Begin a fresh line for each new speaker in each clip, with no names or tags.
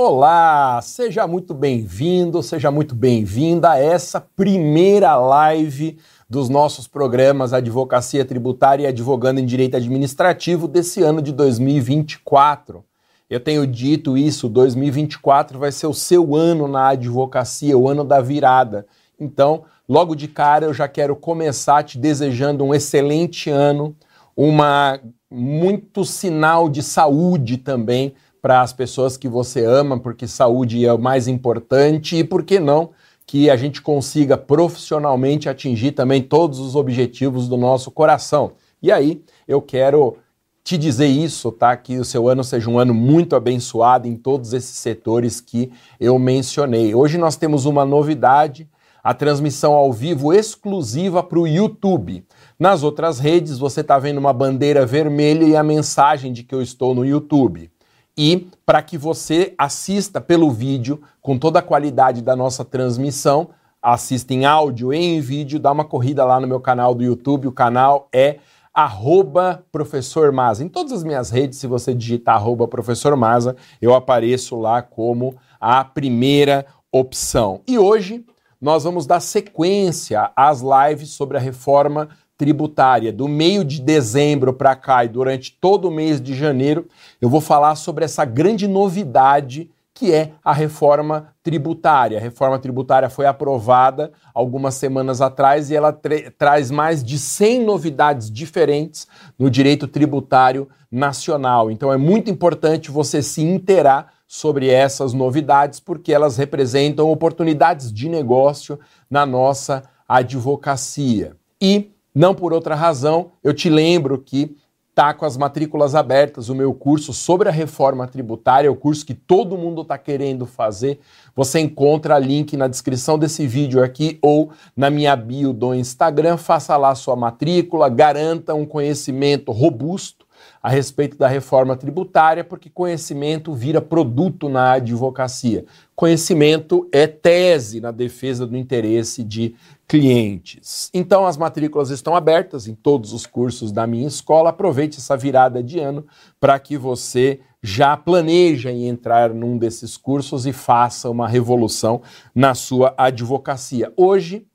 Olá, seja muito bem-vindo, seja muito bem-vinda a essa primeira live dos nossos programas Advocacia Tributária e Advogando em Direito Administrativo desse ano de 2024. Eu tenho dito isso, 2024 vai ser o seu ano na advocacia, o ano da virada. Então, logo de cara eu já quero começar te desejando um excelente ano, uma muito sinal de saúde também para as pessoas que você ama, porque saúde é o mais importante e por que não que a gente consiga profissionalmente atingir também todos os objetivos do nosso coração. E aí, eu quero te dizer isso, tá? Que o seu ano seja um ano muito abençoado em todos esses setores que eu mencionei. Hoje nós temos uma novidade, a transmissão ao vivo exclusiva para o YouTube. Nas outras redes, você está vendo uma bandeira vermelha e a mensagem de que eu estou no YouTube e para que você assista pelo vídeo com toda a qualidade da nossa transmissão, assista em áudio e em vídeo, dá uma corrida lá no meu canal do YouTube, o canal é arroba professor Maza. Em todas as minhas redes, se você digitar arroba professor Maza, eu apareço lá como a primeira opção. E hoje nós vamos dar sequência às lives sobre a reforma tributária do meio de dezembro para cá e durante todo o mês de janeiro, eu vou falar sobre essa grande novidade que é a reforma tributária. A reforma tributária foi aprovada algumas semanas atrás e ela traz mais de 100 novidades diferentes no direito tributário nacional. Então é muito importante você se inteirar sobre essas novidades porque elas representam oportunidades de negócio na nossa advocacia. E não por outra razão, eu te lembro que está com as matrículas abertas o meu curso sobre a reforma tributária, o curso que todo mundo está querendo fazer. Você encontra link na descrição desse vídeo aqui ou na minha bio do Instagram. Faça lá sua matrícula, garanta um conhecimento robusto a respeito da reforma tributária, porque conhecimento vira produto na advocacia. Conhecimento é tese na defesa do interesse de clientes. Então, as matrículas estão abertas em todos os cursos da minha escola. Aproveite essa virada de ano para que você já planeje em entrar num desses cursos e faça uma revolução na sua advocacia. Hoje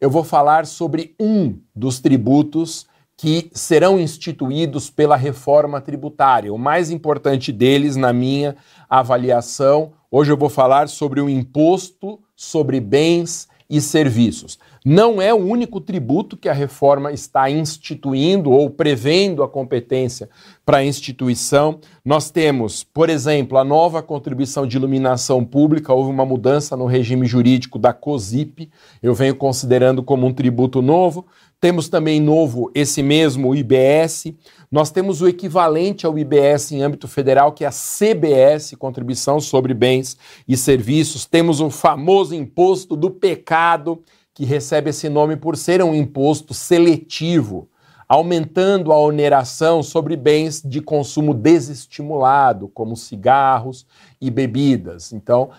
eu vou falar sobre um dos tributos que serão instituídos pela reforma tributária. O mais importante deles, na minha avaliação, hoje eu vou falar sobre o imposto sobre bens e serviços. Não é o único tributo que a reforma está instituindo ou prevendo a competência para a instituição. Nós temos, por exemplo, a nova contribuição de iluminação pública, houve uma mudança no regime jurídico da COSIP, eu venho considerando como um tributo novo. Temos também novo esse mesmo IBS. Nós temos o equivalente ao IBS em âmbito federal, que é a CBS, Contribuição sobre Bens e Serviços. Temos o famoso imposto do pecado, que recebe esse nome por ser um imposto seletivo, aumentando a oneração sobre bens de consumo desestimulado, como cigarros e bebidas. Então,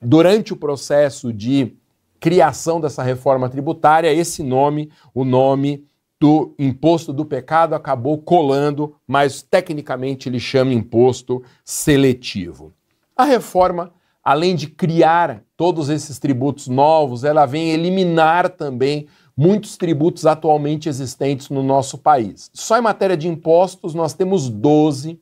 durante o processo de criação dessa reforma tributária, esse nome, o nome do imposto do pecado, acabou colando, mas tecnicamente ele chama imposto seletivo. A reforma, além de criar todos esses tributos novos, ela vem eliminar também muitos tributos atualmente existentes no nosso país. Só em matéria de impostos, nós temos 12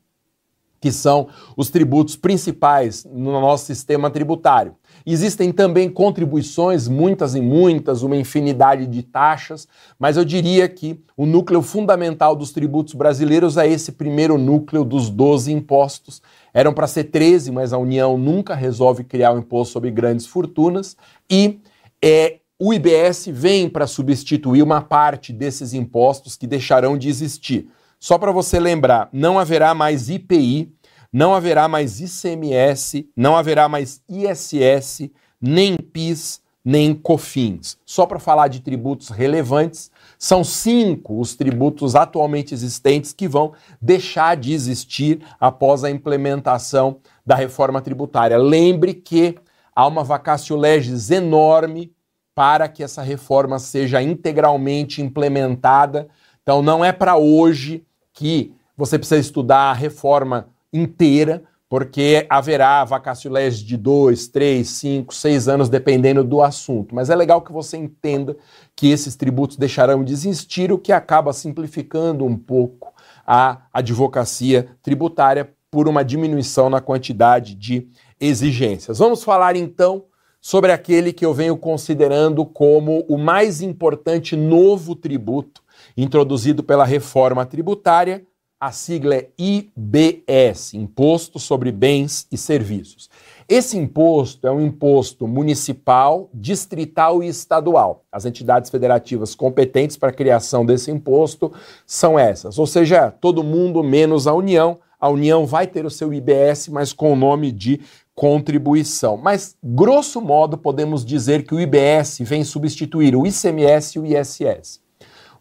que são os tributos principais no nosso sistema tributário. Existem também contribuições, muitas e muitas, uma infinidade de taxas, mas eu diria que o núcleo fundamental dos tributos brasileiros é esse primeiro núcleo dos 12 impostos. Eram para ser 13, mas a União nunca resolve criar um imposto sobre grandes fortunas e é, o IBS vem para substituir uma parte desses impostos que deixarão de existir. Só para você lembrar, não haverá mais IPI, não haverá mais ICMS, não haverá mais ISS, nem PIS, nem COFINS. Só para falar de tributos relevantes, são cinco os tributos atualmente existentes que vão deixar de existir após a implementação da reforma tributária. Lembre que há uma vacácio legis enorme para que essa reforma seja integralmente implementada. Então, não é para hoje que você precisa estudar a reforma inteira, porque haverá vacatio legis de dois, três, cinco, seis anos, dependendo do assunto. Mas é legal que você entenda que esses tributos deixarão de existir, o que acaba simplificando um pouco a advocacia tributária por uma diminuição na quantidade de exigências. Vamos falar então sobre aquele que eu venho considerando como o mais importante novo tributo introduzido pela reforma tributária, a sigla é IBS Imposto sobre Bens e Serviços. Esse imposto é um imposto municipal, distrital e estadual. As entidades federativas competentes para a criação desse imposto são essas, ou seja, todo mundo menos a União. A União vai ter o seu IBS, mas com o nome de contribuição. Mas, grosso modo, podemos dizer que o IBS vem substituir o ICMS e o ISS.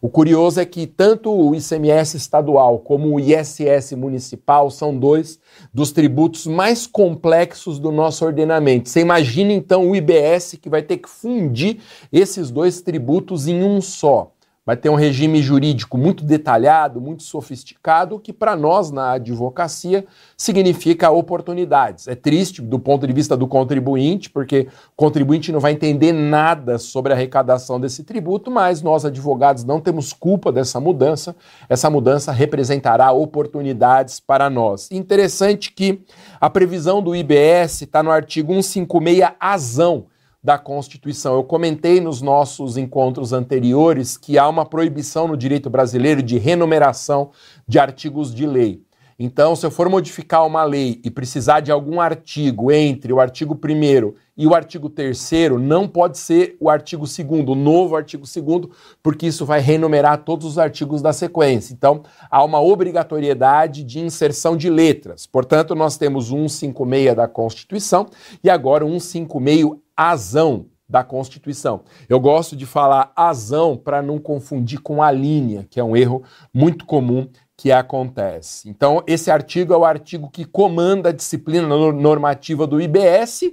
O curioso é que tanto o ICMS estadual como o ISS municipal são dois dos tributos mais complexos do nosso ordenamento. Você imagina então o IBS que vai ter que fundir esses dois tributos em um só vai ter um regime jurídico muito detalhado, muito sofisticado, que para nós na advocacia significa oportunidades. É triste do ponto de vista do contribuinte, porque o contribuinte não vai entender nada sobre a arrecadação desse tributo, mas nós advogados não temos culpa dessa mudança. Essa mudança representará oportunidades para nós. Interessante que a previsão do IBS está no artigo 156 azão da Constituição. Eu comentei nos nossos encontros anteriores que há uma proibição no direito brasileiro de renumeração de artigos de lei. Então, se eu for modificar uma lei e precisar de algum artigo entre o artigo 1 e o artigo 3, não pode ser o artigo 2, o novo artigo 2, porque isso vai renumerar todos os artigos da sequência. Então, há uma obrigatoriedade de inserção de letras. Portanto, nós temos 156 da Constituição e agora 156 azão da Constituição. Eu gosto de falar azão para não confundir com a linha, que é um erro muito comum que acontece. Então, esse artigo é o artigo que comanda a disciplina normativa do IBS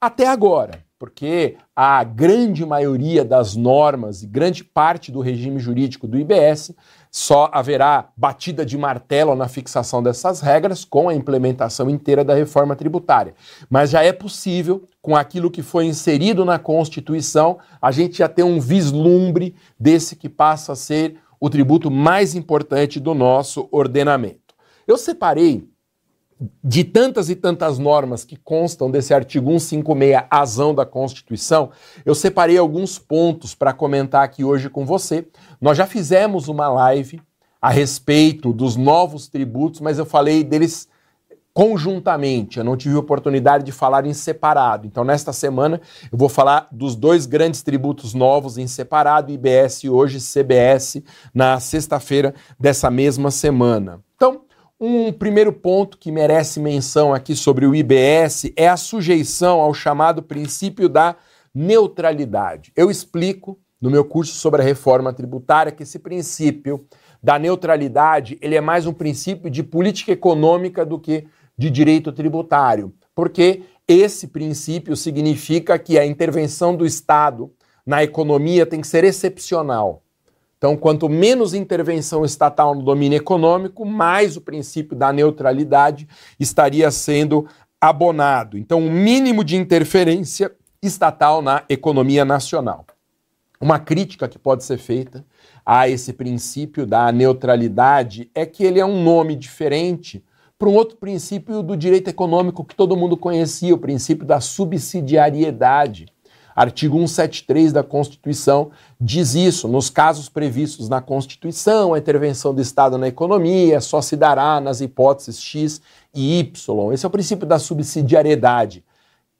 até agora, porque a grande maioria das normas e grande parte do regime jurídico do IBS só haverá batida de martelo na fixação dessas regras com a implementação inteira da reforma tributária. Mas já é possível, com aquilo que foi inserido na Constituição, a gente já ter um vislumbre desse que passa a ser o tributo mais importante do nosso ordenamento. Eu separei de tantas e tantas normas que constam desse artigo 156 azão da Constituição, eu separei alguns pontos para comentar aqui hoje com você. Nós já fizemos uma live a respeito dos novos tributos, mas eu falei deles conjuntamente. Eu não tive oportunidade de falar em separado. Então, nesta semana, eu vou falar dos dois grandes tributos novos em separado, IBS hoje, CBS, na sexta-feira dessa mesma semana. Então, um primeiro ponto que merece menção aqui sobre o IBS é a sujeição ao chamado princípio da neutralidade. Eu explico no meu curso sobre a reforma tributária que esse princípio da neutralidade, ele é mais um princípio de política econômica do que de direito tributário, porque esse princípio significa que a intervenção do Estado na economia tem que ser excepcional. Então, quanto menos intervenção estatal no domínio econômico, mais o princípio da neutralidade estaria sendo abonado. Então, o um mínimo de interferência estatal na economia nacional. Uma crítica que pode ser feita a esse princípio da neutralidade é que ele é um nome diferente para um outro princípio do direito econômico que todo mundo conhecia, o princípio da subsidiariedade. Artigo 173 da Constituição diz isso. Nos casos previstos na Constituição, a intervenção do Estado na economia só se dará nas hipóteses X e Y. Esse é o princípio da subsidiariedade,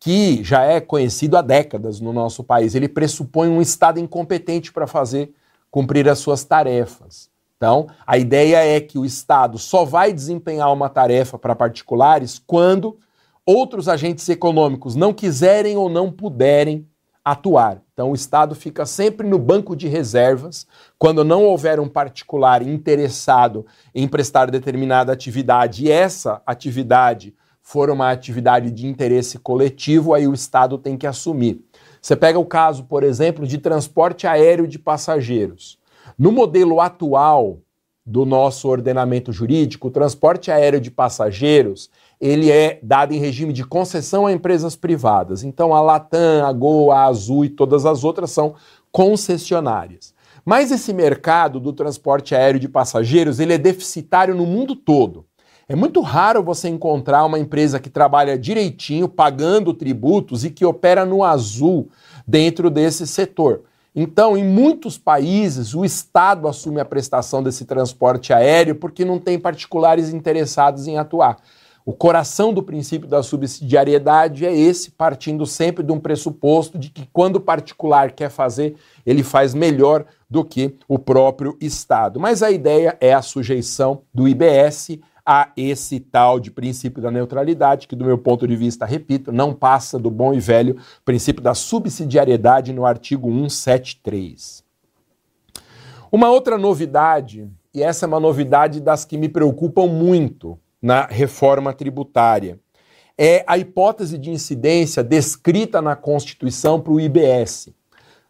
que já é conhecido há décadas no nosso país. Ele pressupõe um Estado incompetente para fazer cumprir as suas tarefas. Então, a ideia é que o Estado só vai desempenhar uma tarefa para particulares quando outros agentes econômicos não quiserem ou não puderem atuar. Então, o Estado fica sempre no banco de reservas quando não houver um particular interessado em prestar determinada atividade e essa atividade for uma atividade de interesse coletivo, aí o Estado tem que assumir. Você pega o caso, por exemplo, de transporte aéreo de passageiros. No modelo atual do nosso ordenamento jurídico, o transporte aéreo de passageiros, ele é dado em regime de concessão a empresas privadas. Então a Latam, a Gol, a Azul e todas as outras são concessionárias. Mas esse mercado do transporte aéreo de passageiros, ele é deficitário no mundo todo. É muito raro você encontrar uma empresa que trabalha direitinho, pagando tributos e que opera no azul dentro desse setor. Então, em muitos países, o Estado assume a prestação desse transporte aéreo porque não tem particulares interessados em atuar. O coração do princípio da subsidiariedade é esse, partindo sempre de um pressuposto de que quando o particular quer fazer, ele faz melhor do que o próprio Estado. Mas a ideia é a sujeição do IBS a esse tal de princípio da neutralidade, que, do meu ponto de vista, repito, não passa do bom e velho princípio da subsidiariedade no artigo 173. Uma outra novidade, e essa é uma novidade das que me preocupam muito na reforma tributária, é a hipótese de incidência descrita na Constituição para o IBS.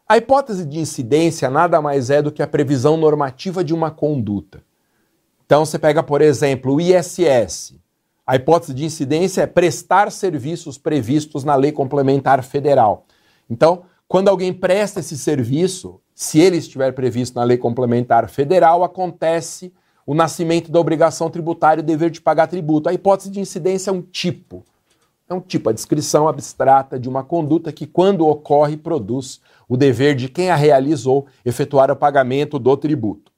A hipótese de incidência nada mais é do que a previsão normativa de uma conduta. Então você pega, por exemplo, o ISS. A hipótese de incidência é prestar serviços previstos na Lei Complementar Federal. Então, quando alguém presta esse serviço, se ele estiver previsto na Lei Complementar Federal, acontece o nascimento da obrigação tributária e o dever de pagar tributo. A hipótese de incidência é um tipo. É um tipo, a descrição abstrata de uma conduta que, quando ocorre, produz o dever de quem a realizou efetuar o pagamento do tributo.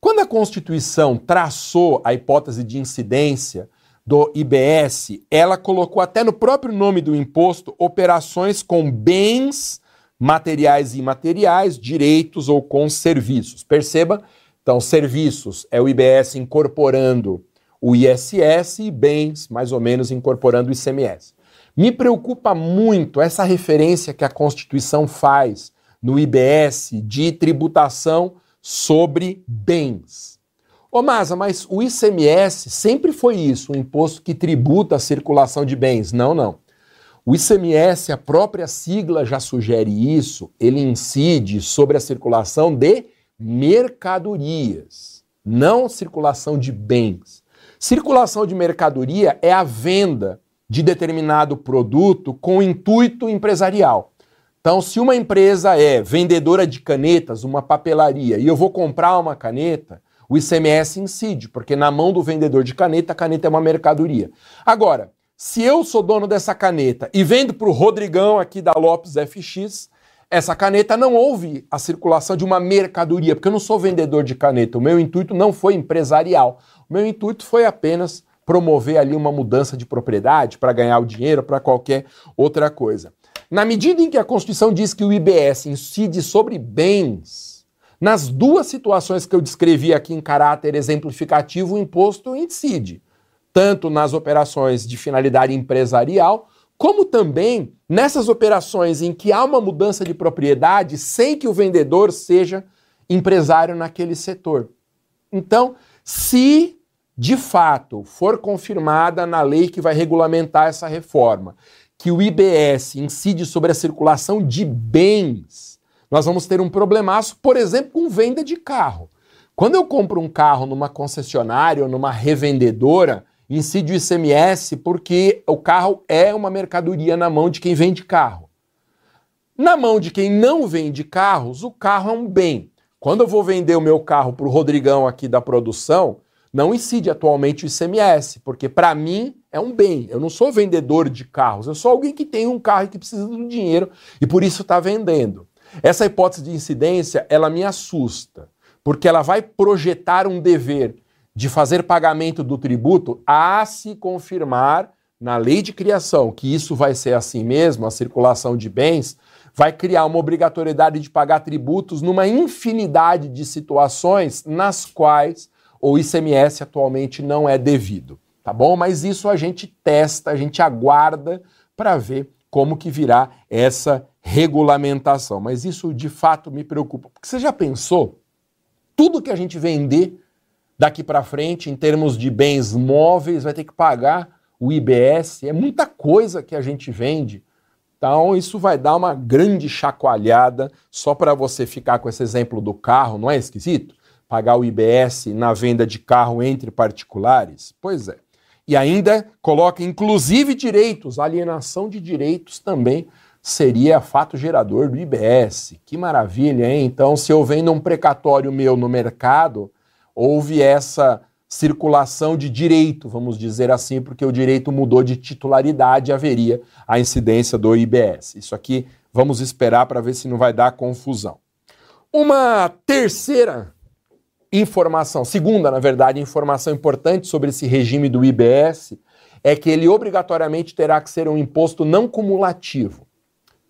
Quando a Constituição traçou a hipótese de incidência do IBS, ela colocou até no próprio nome do imposto operações com bens materiais e imateriais, direitos ou com serviços. Perceba, então, serviços é o IBS incorporando o ISS e bens, mais ou menos, incorporando o ICMS. Me preocupa muito essa referência que a Constituição faz no IBS de tributação sobre bens. Ô Masa, mas o ICMS sempre foi isso, um imposto que tributa a circulação de bens. Não, não. O ICMS, a própria sigla já sugere isso, ele incide sobre a circulação de mercadorias, não circulação de bens. Circulação de mercadoria é a venda de determinado produto com intuito empresarial. Então, se uma empresa é vendedora de canetas, uma papelaria, e eu vou comprar uma caneta, o ICMS incide, porque na mão do vendedor de caneta, a caneta é uma mercadoria. Agora, se eu sou dono dessa caneta e vendo para o Rodrigão aqui da Lopes FX, essa caneta não houve a circulação de uma mercadoria, porque eu não sou vendedor de caneta. O meu intuito não foi empresarial. O meu intuito foi apenas promover ali uma mudança de propriedade para ganhar o dinheiro, para qualquer outra coisa. Na medida em que a Constituição diz que o IBS incide sobre bens, nas duas situações que eu descrevi aqui em caráter exemplificativo, o imposto incide, tanto nas operações de finalidade empresarial, como também nessas operações em que há uma mudança de propriedade sem que o vendedor seja empresário naquele setor. Então, se de fato for confirmada na lei que vai regulamentar essa reforma, que o IBS incide sobre a circulação de bens, nós vamos ter um problemaço, por exemplo, com venda de carro. Quando eu compro um carro numa concessionária ou numa revendedora, incide o ICMS porque o carro é uma mercadoria na mão de quem vende carro. Na mão de quem não vende carros, o carro é um bem. Quando eu vou vender o meu carro para o Rodrigão aqui da produção, não incide atualmente o ICMS, porque para mim é um bem. Eu não sou vendedor de carros, eu sou alguém que tem um carro e que precisa do dinheiro e por isso está vendendo. Essa hipótese de incidência, ela me assusta, porque ela vai projetar um dever de fazer pagamento do tributo a se confirmar na lei de criação que isso vai ser assim mesmo, a circulação de bens, vai criar uma obrigatoriedade de pagar tributos numa infinidade de situações nas quais o ICMS atualmente não é devido, tá bom? Mas isso a gente testa, a gente aguarda para ver como que virá essa regulamentação. Mas isso de fato me preocupa, porque você já pensou tudo que a gente vender daqui para frente em termos de bens móveis vai ter que pagar o IBS, é muita coisa que a gente vende. Então, isso vai dar uma grande chacoalhada, só para você ficar com esse exemplo do carro, não é esquisito? Pagar o IBS na venda de carro entre particulares? Pois é. E ainda coloca inclusive direitos, alienação de direitos também seria fato gerador do IBS. Que maravilha, hein? Então, se eu vendo um precatório meu no mercado, houve essa circulação de direito, vamos dizer assim, porque o direito mudou de titularidade, haveria a incidência do IBS. Isso aqui vamos esperar para ver se não vai dar confusão. Uma terceira informação, segunda, na verdade, informação importante sobre esse regime do IBS é que ele obrigatoriamente terá que ser um imposto não cumulativo. O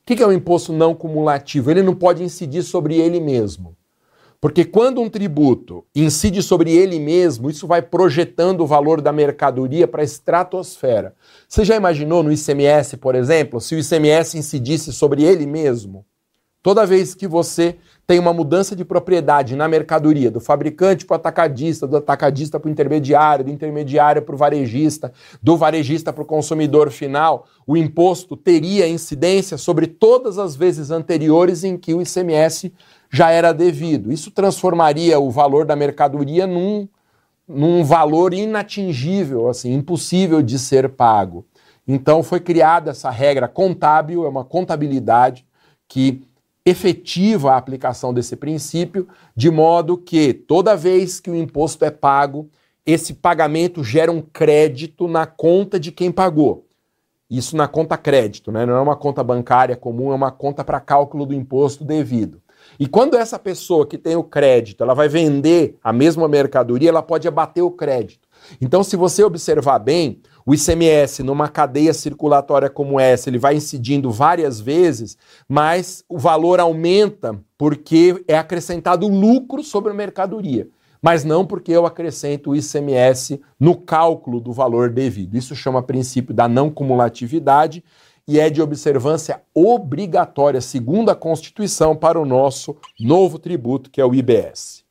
que é um imposto não cumulativo? Ele não pode incidir sobre ele mesmo. Porque quando um tributo incide sobre ele mesmo, isso vai projetando o valor da mercadoria para a estratosfera. Você já imaginou no ICMS, por exemplo, se o ICMS incidisse sobre ele mesmo? Toda vez que você tem uma mudança de propriedade na mercadoria, do fabricante para o atacadista, do atacadista para o intermediário, do intermediário para o varejista, do varejista para o consumidor final, o imposto teria incidência sobre todas as vezes anteriores em que o ICMS já era devido. Isso transformaria o valor da mercadoria num, num valor inatingível, assim, impossível de ser pago. Então foi criada essa regra contábil, é uma contabilidade que efetiva a aplicação desse princípio, de modo que toda vez que o imposto é pago, esse pagamento gera um crédito na conta de quem pagou. Isso na conta crédito, né? não é uma conta bancária comum, é uma conta para cálculo do imposto devido. E quando essa pessoa que tem o crédito, ela vai vender a mesma mercadoria, ela pode abater o crédito. Então, se você observar bem, o ICMS, numa cadeia circulatória como essa, ele vai incidindo várias vezes, mas o valor aumenta porque é acrescentado lucro sobre a mercadoria, mas não porque eu acrescento o ICMS no cálculo do valor devido. Isso chama princípio da não cumulatividade e é de observância obrigatória, segundo a Constituição, para o nosso novo tributo, que é o IBS.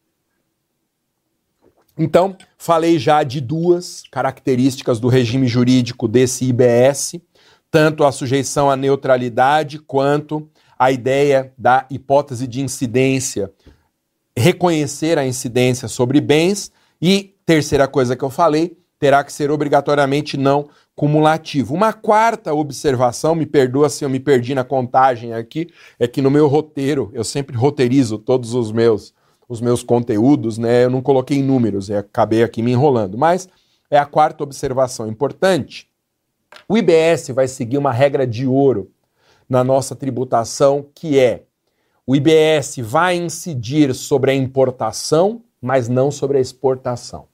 Então, falei já de duas características do regime jurídico desse IBS, tanto a sujeição à neutralidade quanto a ideia da hipótese de incidência, reconhecer a incidência sobre bens e terceira coisa que eu falei, terá que ser obrigatoriamente não cumulativo. Uma quarta observação, me perdoa se eu me perdi na contagem aqui, é que no meu roteiro, eu sempre roteirizo todos os meus os meus conteúdos, né? Eu não coloquei números, acabei aqui me enrolando. Mas é a quarta observação importante. O IBS vai seguir uma regra de ouro na nossa tributação, que é o IBS vai incidir sobre a importação, mas não sobre a exportação.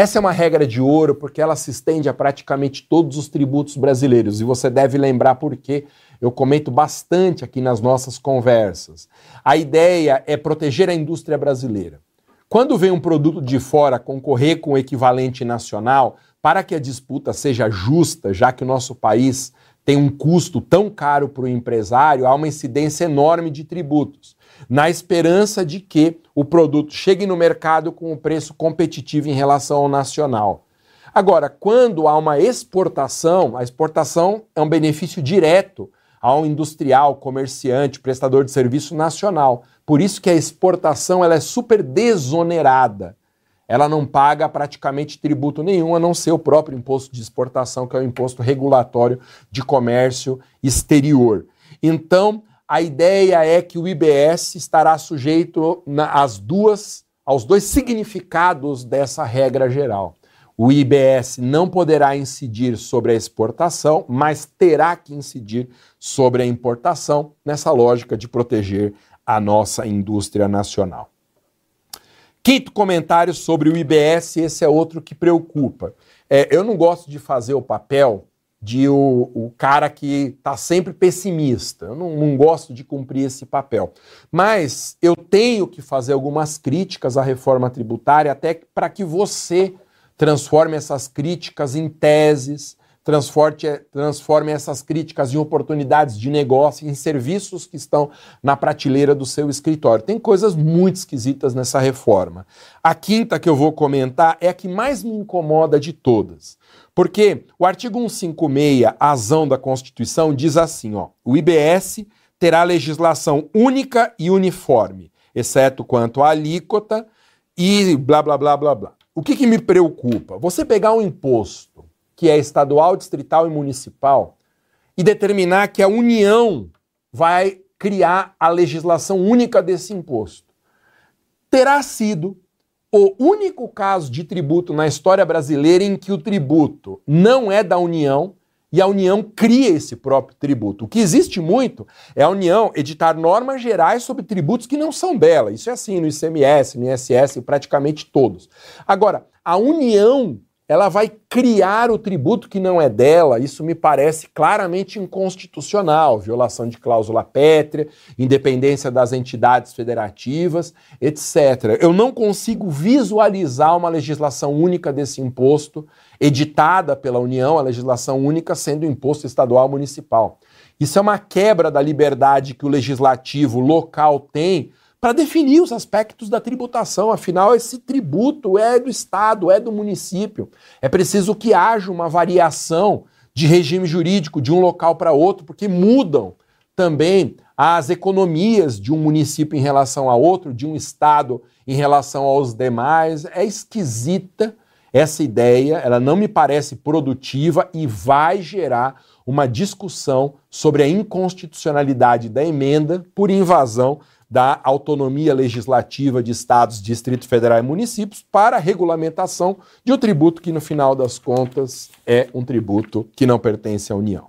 Essa é uma regra de ouro porque ela se estende a praticamente todos os tributos brasileiros e você deve lembrar por quê eu comento bastante aqui nas nossas conversas. A ideia é proteger a indústria brasileira. Quando vem um produto de fora concorrer com o equivalente nacional, para que a disputa seja justa, já que o nosso país tem um custo tão caro para o empresário, há uma incidência enorme de tributos, na esperança de que o produto chegue no mercado com um preço competitivo em relação ao nacional. Agora, quando há uma exportação, a exportação é um benefício direto ao industrial, comerciante, prestador de serviço nacional. Por isso que a exportação ela é super desonerada. Ela não paga praticamente tributo nenhum, a não ser o próprio imposto de exportação, que é o imposto regulatório de comércio exterior. Então, a ideia é que o IBS estará sujeito às duas, aos dois significados dessa regra geral. O IBS não poderá incidir sobre a exportação, mas terá que incidir sobre a importação, nessa lógica de proteger a nossa indústria nacional. Quinto comentário sobre o IBS, esse é outro que preocupa. É, eu não gosto de fazer o papel de o, o cara que está sempre pessimista. Eu não, não gosto de cumprir esse papel. Mas eu tenho que fazer algumas críticas à reforma tributária, até para que você transforme essas críticas em teses, transforme, transforme essas críticas em oportunidades de negócio, em serviços que estão na prateleira do seu escritório. Tem coisas muito esquisitas nessa reforma. A quinta que eu vou comentar é a que mais me incomoda de todas. Porque o artigo 156, azão da Constituição, diz assim: ó, o IBS terá legislação única e uniforme exceto quanto à alíquota e blá blá blá blá blá. O que, que me preocupa? Você pegar um imposto que é estadual, distrital e municipal e determinar que a União vai criar a legislação única desse imposto. Terá sido o único caso de tributo na história brasileira em que o tributo não é da União e a União cria esse próprio tributo. O que existe muito é a União editar normas gerais sobre tributos que não são dela. Isso é assim no ICMS, no ISS, praticamente todos. Agora, a União ela vai criar o tributo que não é dela. Isso me parece claramente inconstitucional, violação de cláusula pétrea, independência das entidades federativas, etc. Eu não consigo visualizar uma legislação única desse imposto, editada pela União, a legislação única sendo imposto estadual municipal. Isso é uma quebra da liberdade que o legislativo local tem para definir os aspectos da tributação. Afinal, esse tributo é do Estado, é do município. É preciso que haja uma variação de regime jurídico de um local para outro, porque mudam também as economias de um município em relação a outro, de um estado em relação aos demais. É esquisita essa ideia, ela não me parece produtiva e vai gerar uma discussão sobre a inconstitucionalidade da emenda por invasão da autonomia legislativa de estados, Distrito Federal e municípios para a regulamentação de um tributo que, no final das contas, é um tributo que não pertence à União.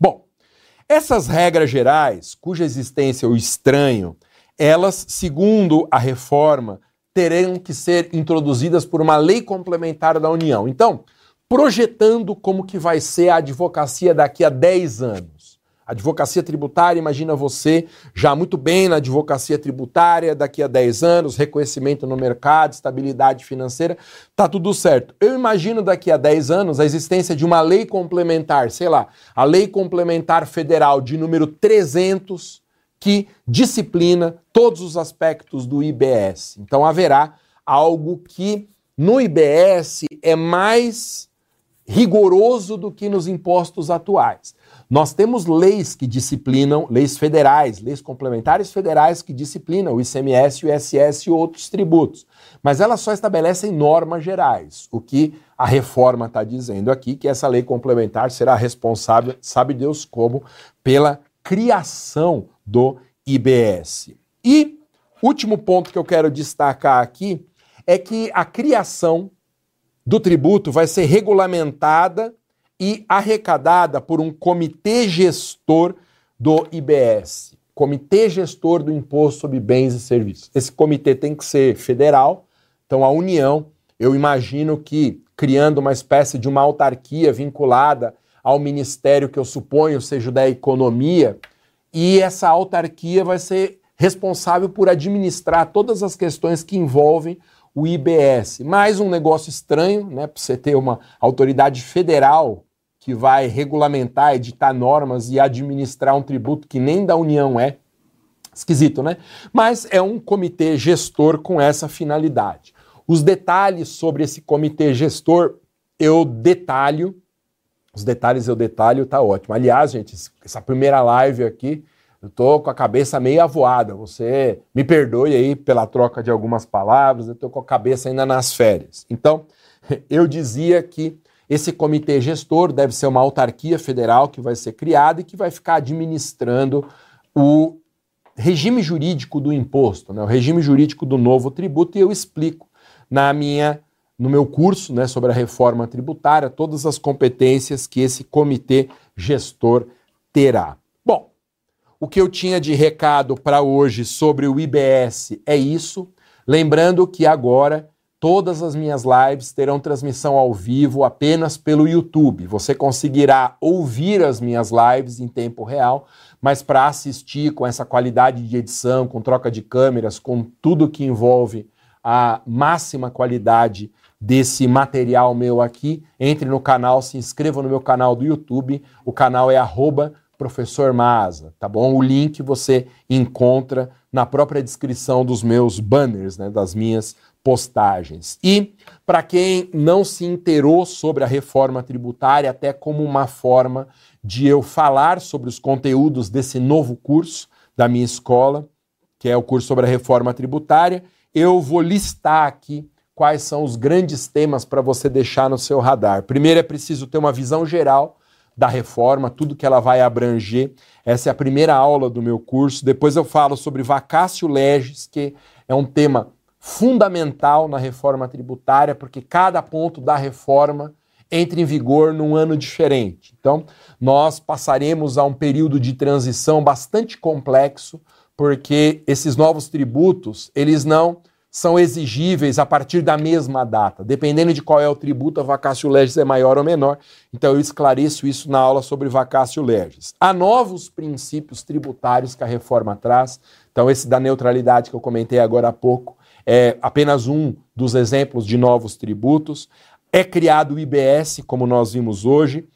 Bom, essas regras gerais, cuja existência eu estranho, elas, segundo a reforma, terão que ser introduzidas por uma lei complementar da União. Então, projetando como que vai ser a advocacia daqui a 10 anos. Advocacia tributária, imagina você já muito bem na advocacia tributária, daqui a 10 anos, reconhecimento no mercado, estabilidade financeira, tá tudo certo. Eu imagino daqui a 10 anos a existência de uma lei complementar, sei lá, a Lei Complementar Federal de número 300, que disciplina todos os aspectos do IBS. Então haverá algo que no IBS é mais rigoroso do que nos impostos atuais. Nós temos leis que disciplinam, leis federais, leis complementares federais que disciplinam o ICMS, o ISS e outros tributos. Mas elas só estabelecem normas gerais. O que a reforma está dizendo aqui, que essa lei complementar será responsável, sabe Deus como, pela criação do IBS. E último ponto que eu quero destacar aqui é que a criação do tributo vai ser regulamentada e arrecadada por um comitê gestor do IBS, Comitê Gestor do Imposto sobre Bens e Serviços. Esse comitê tem que ser federal, então a União, eu imagino que criando uma espécie de uma autarquia vinculada ao ministério que eu suponho seja da Economia, e essa autarquia vai ser responsável por administrar todas as questões que envolvem o IBS. Mais um negócio estranho, né, para você ter uma autoridade federal que vai regulamentar, editar normas e administrar um tributo que nem da União é. Esquisito, né? Mas é um comitê gestor com essa finalidade. Os detalhes sobre esse comitê gestor eu detalho. Os detalhes eu detalho, tá ótimo. Aliás, gente, essa primeira live aqui, eu tô com a cabeça meio avoada. Você me perdoe aí pela troca de algumas palavras, eu tô com a cabeça ainda nas férias. Então, eu dizia que esse comitê gestor deve ser uma autarquia federal que vai ser criada e que vai ficar administrando o regime jurídico do imposto, né, o regime jurídico do novo tributo, e eu explico na minha no meu curso né, sobre a reforma tributária todas as competências que esse comitê gestor terá. O que eu tinha de recado para hoje sobre o IBS é isso. Lembrando que agora Todas as minhas lives terão transmissão ao vivo apenas pelo YouTube. Você conseguirá ouvir as minhas lives em tempo real, mas para assistir com essa qualidade de edição, com troca de câmeras, com tudo que envolve a máxima qualidade desse material meu aqui, entre no canal, se inscreva no meu canal do YouTube. O canal é arroba professor Maza, tá bom? O link você encontra na própria descrição dos meus banners, né, das minhas postagens. E, para quem não se inteirou sobre a reforma tributária, até como uma forma de eu falar sobre os conteúdos desse novo curso da minha escola, que é o curso sobre a reforma tributária. Eu vou listar aqui quais são os grandes temas para você deixar no seu radar. Primeiro é preciso ter uma visão geral da reforma, tudo que ela vai abranger. Essa é a primeira aula do meu curso. Depois eu falo sobre vacácio legis, que é um tema fundamental na reforma tributária, porque cada ponto da reforma entra em vigor num ano diferente. Então, nós passaremos a um período de transição bastante complexo, porque esses novos tributos, eles não são exigíveis a partir da mesma data. Dependendo de qual é o tributo, a vacácio legis é maior ou menor. Então eu esclareço isso na aula sobre vacácio legis. Há novos princípios tributários que a reforma traz. Então esse da neutralidade que eu comentei agora há pouco é apenas um dos exemplos de novos tributos. É criado o IBS, como nós vimos hoje.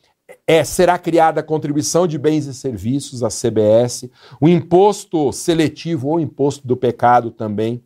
É, será criada a contribuição de bens e serviços, a CBS, o imposto seletivo ou imposto do pecado também,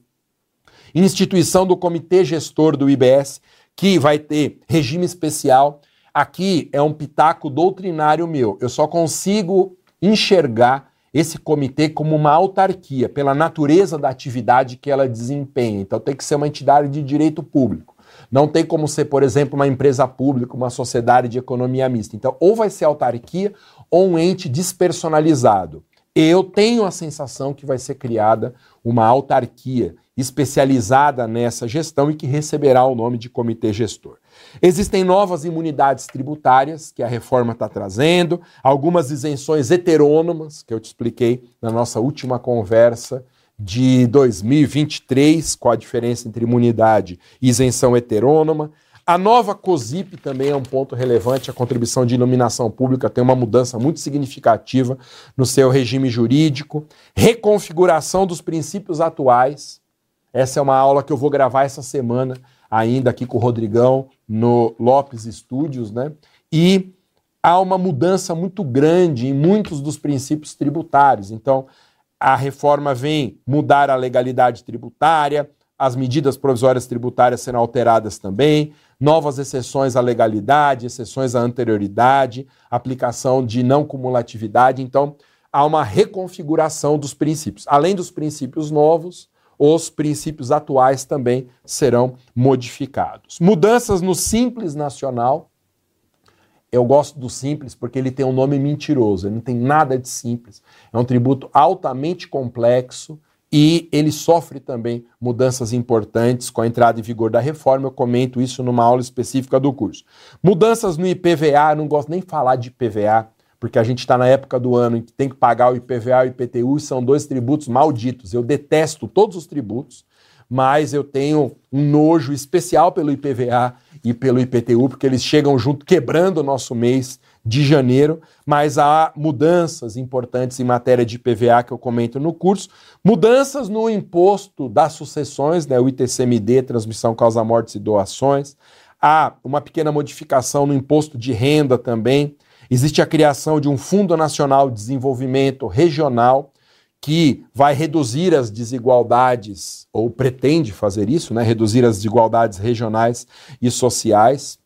instituição do comitê gestor do IBS, que vai ter regime especial. Aqui é um pitaco doutrinário meu. Eu só consigo enxergar esse comitê como uma autarquia, pela natureza da atividade que ela desempenha. Então tem que ser uma entidade de direito público. Não tem como ser, por exemplo, uma empresa pública, uma sociedade de economia mista. Então, ou vai ser autarquia ou um ente despersonalizado. Eu tenho a sensação que vai ser criada uma autarquia especializada nessa gestão e que receberá o nome de comitê gestor. Existem novas imunidades tributárias que a reforma está trazendo, algumas isenções heterônomas, que eu te expliquei na nossa última conversa de 2023, qual a diferença entre imunidade e isenção heterônoma. A nova COSIP também é um ponto relevante, a contribuição de iluminação pública tem uma mudança muito significativa no seu regime jurídico, reconfiguração dos princípios atuais, essa é uma aula que eu vou gravar essa semana, ainda aqui com o Rodrigão, no Lopes Studios, né? E há uma mudança muito grande em muitos dos princípios tributários. Então, a reforma vem mudar a legalidade tributária, as medidas provisórias tributárias serão alteradas também, novas exceções à legalidade, exceções à anterioridade, aplicação de não cumulatividade. Então, há uma reconfiguração dos princípios. Além dos princípios novos, os princípios atuais também serão modificados. Mudanças no Simples Nacional. Eu gosto do Simples porque ele tem um nome mentiroso, ele não tem nada de simples. É um tributo altamente complexo e ele sofre também mudanças importantes com a entrada em vigor da reforma. Eu comento isso numa aula específica do curso. Mudanças no IPVA, não gosto nem falar de IPVA porque a gente está na época do ano em que tem que pagar o IPVA e o IPTU, e são dois tributos malditos. Eu detesto todos os tributos, mas eu tenho um nojo especial pelo IPVA e pelo IPTU, porque eles chegam junto quebrando o nosso mês de janeiro, mas há mudanças importantes em matéria de IPVA que eu comento no curso, mudanças no imposto das sucessões, né, o ITCMD, transmissão causa mortes e doações, há uma pequena modificação no imposto de renda também, Existe a criação de um Fundo Nacional de Desenvolvimento Regional que vai reduzir as desigualdades, ou pretende fazer isso, né? reduzir as desigualdades regionais e sociais.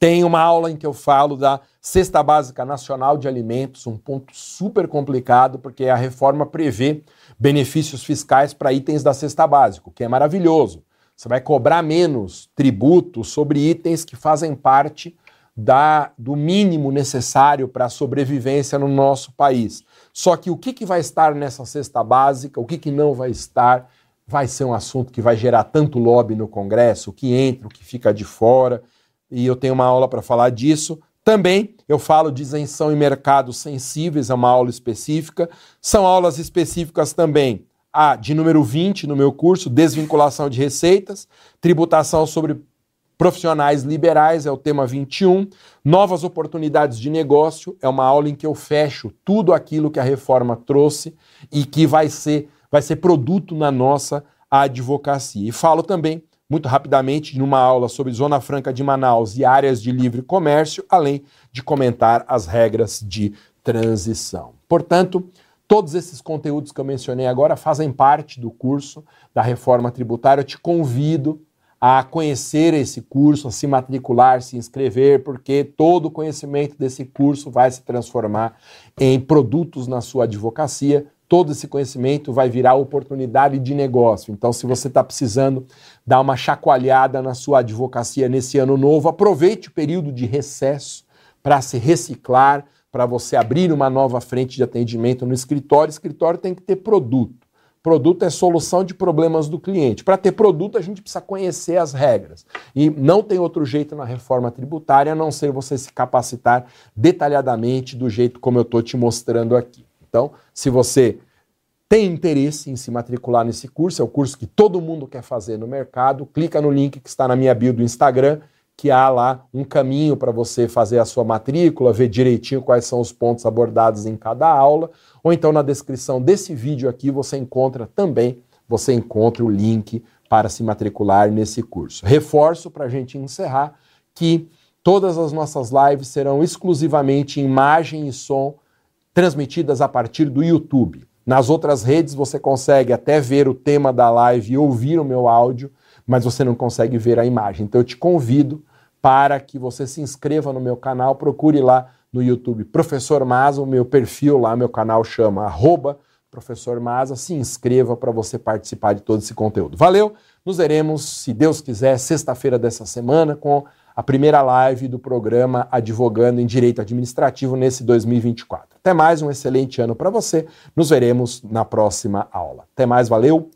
Tem uma aula em que eu falo da Cesta Básica Nacional de Alimentos, um ponto super complicado, porque a reforma prevê benefícios fiscais para itens da cesta básica, o que é maravilhoso. Você vai cobrar menos tributo sobre itens que fazem parte da, do mínimo necessário para a sobrevivência no nosso país. Só que o que, que vai estar nessa cesta básica, o que, que não vai estar, vai ser um assunto que vai gerar tanto lobby no Congresso, o que entra, o que fica de fora, e eu tenho uma aula para falar disso. Também eu falo de isenção em mercados sensíveis, é uma aula específica. São aulas específicas também a de número 20 no meu curso, desvinculação de receitas, tributação sobre Profissionais liberais é o tema 21. Novas oportunidades de negócio é uma aula em que eu fecho tudo aquilo que a reforma trouxe e que vai ser, vai ser produto na nossa advocacia. E falo também, muito rapidamente, numa aula sobre Zona Franca de Manaus e áreas de livre comércio, além de comentar as regras de transição. Portanto, Todos esses conteúdos que eu mencionei agora fazem parte do curso da reforma tributária. Eu te convido a conhecer esse curso, a se matricular, se inscrever, porque todo o conhecimento desse curso vai se transformar em produtos na sua advocacia. todo esse conhecimento vai virar oportunidade de negócio. Então, se você está precisando dar uma chacoalhada na sua advocacia nesse ano novo, aproveite o período de recesso para se reciclar, para você abrir uma nova frente de atendimento no escritório. O escritório tem que ter produto. Produto é solução de problemas do cliente. Para ter produto, a gente precisa conhecer as regras. E não tem outro jeito na reforma tributária a não ser você se capacitar detalhadamente do jeito como eu estou te mostrando aqui. Então, se você tem interesse em se matricular nesse curso, é o curso que todo mundo quer fazer no mercado, clica no link que está na minha bio do Instagram que há lá um caminho para você fazer a sua matrícula, ver direitinho quais são os pontos abordados em cada aula, ou então na descrição desse vídeo aqui você encontra também, você encontra o link para se matricular nesse curso. Reforço para a gente encerrar que todas as nossas lives serão exclusivamente imagem e som transmitidas a partir do YouTube. Nas outras redes você consegue até ver o tema da live e ouvir o meu áudio, mas você não consegue ver a imagem. Então eu te convido para que você se inscreva no meu canal, procure lá no YouTube Professor Maza, o meu perfil lá, meu canal chama arroba Professor Maza, se inscreva para você participar de todo esse conteúdo. Valeu, nos veremos, se Deus quiser, sexta-feira dessa semana com a primeira live do programa Advogando em Direito Administrativo nesse 2024. Até mais, um excelente ano para você. Nos veremos na próxima aula. Até mais, valeu.